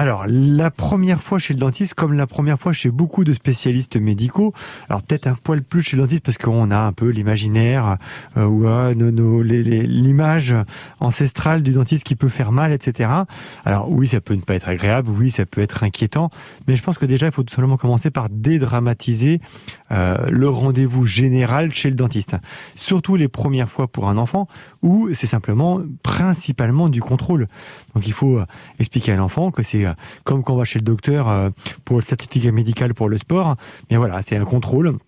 Alors, la première fois chez le dentiste, comme la première fois chez beaucoup de spécialistes médicaux, alors peut-être un poil plus chez le dentiste parce qu'on a un peu l'imaginaire euh, ou euh, l'image ancestrale du dentiste qui peut faire mal, etc. Alors oui, ça peut ne pas être agréable, oui, ça peut être inquiétant, mais je pense que déjà, il faut tout simplement commencer par dédramatiser euh, le rendez-vous général chez le dentiste. Surtout les premières fois pour un enfant où c'est simplement principalement du contrôle. Donc il faut expliquer à l'enfant que c'est euh, comme quand on va chez le docteur euh, pour le certificat médical pour le sport. Mais voilà, c'est un contrôle.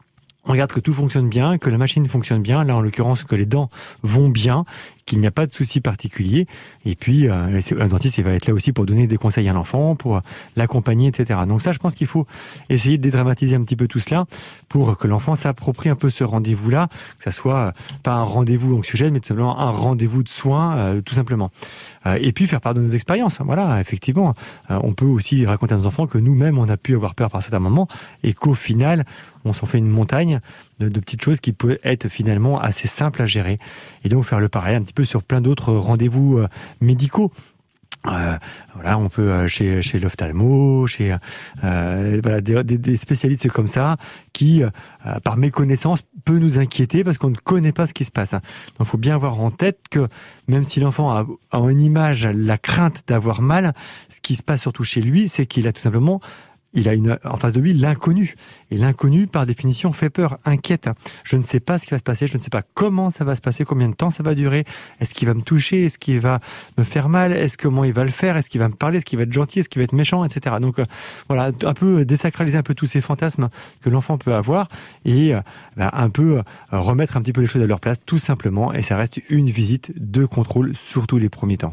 On regarde que tout fonctionne bien, que la machine fonctionne bien, là en l'occurrence que les dents vont bien, qu'il n'y a pas de souci particulier. Et puis, euh, un dentiste il va être là aussi pour donner des conseils à l'enfant, pour l'accompagner, etc. Donc ça, je pense qu'il faut essayer de dédramatiser un petit peu tout cela pour que l'enfant s'approprie un peu ce rendez-vous-là, que ça soit pas un rendez-vous anxiogène, mais tout simplement un rendez-vous de soins, euh, tout simplement. Euh, et puis faire part de nos expériences. Voilà, effectivement, on peut aussi raconter à nos enfants que nous-mêmes, on a pu avoir peur par certains moments et qu'au final, on s'en fait une montagne de, petites choses qui peuvent être finalement assez simples à gérer. Et donc faire le pareil un petit peu sur plein d'autres rendez-vous euh, médicaux. Euh, voilà, on peut euh, chez chez l'ophtalmo, chez voilà, des, spécialistes comme ça qui, par méconnaissance, peut nous inquiéter parce qu'on ne connaît pas ce qui se passe. Donc, il faut bien avoir en tête que même si l'enfant a en image la crainte d'avoir mal, ce qui se passe surtout chez lui, c'est qu'il a tout simplement il a une, en face de lui l'inconnu. Et l'inconnu, par définition, fait peur, inquiète. Je ne sais pas ce qui va se passer, je ne sais pas comment ça va se passer, combien de temps ça va durer. Est-ce qu'il va me toucher? Est-ce qu'il va me faire mal? Est-ce comment il va le faire? Est-ce qu'il va me parler? Est-ce qu'il va être gentil? Est-ce qu'il va être méchant? Etc. Donc euh, voilà, un peu désacraliser un peu tous ces fantasmes que l'enfant peut avoir et euh, bah, un peu euh, remettre un petit peu les choses à leur place, tout simplement. Et ça reste une visite de contrôle, surtout les premiers temps.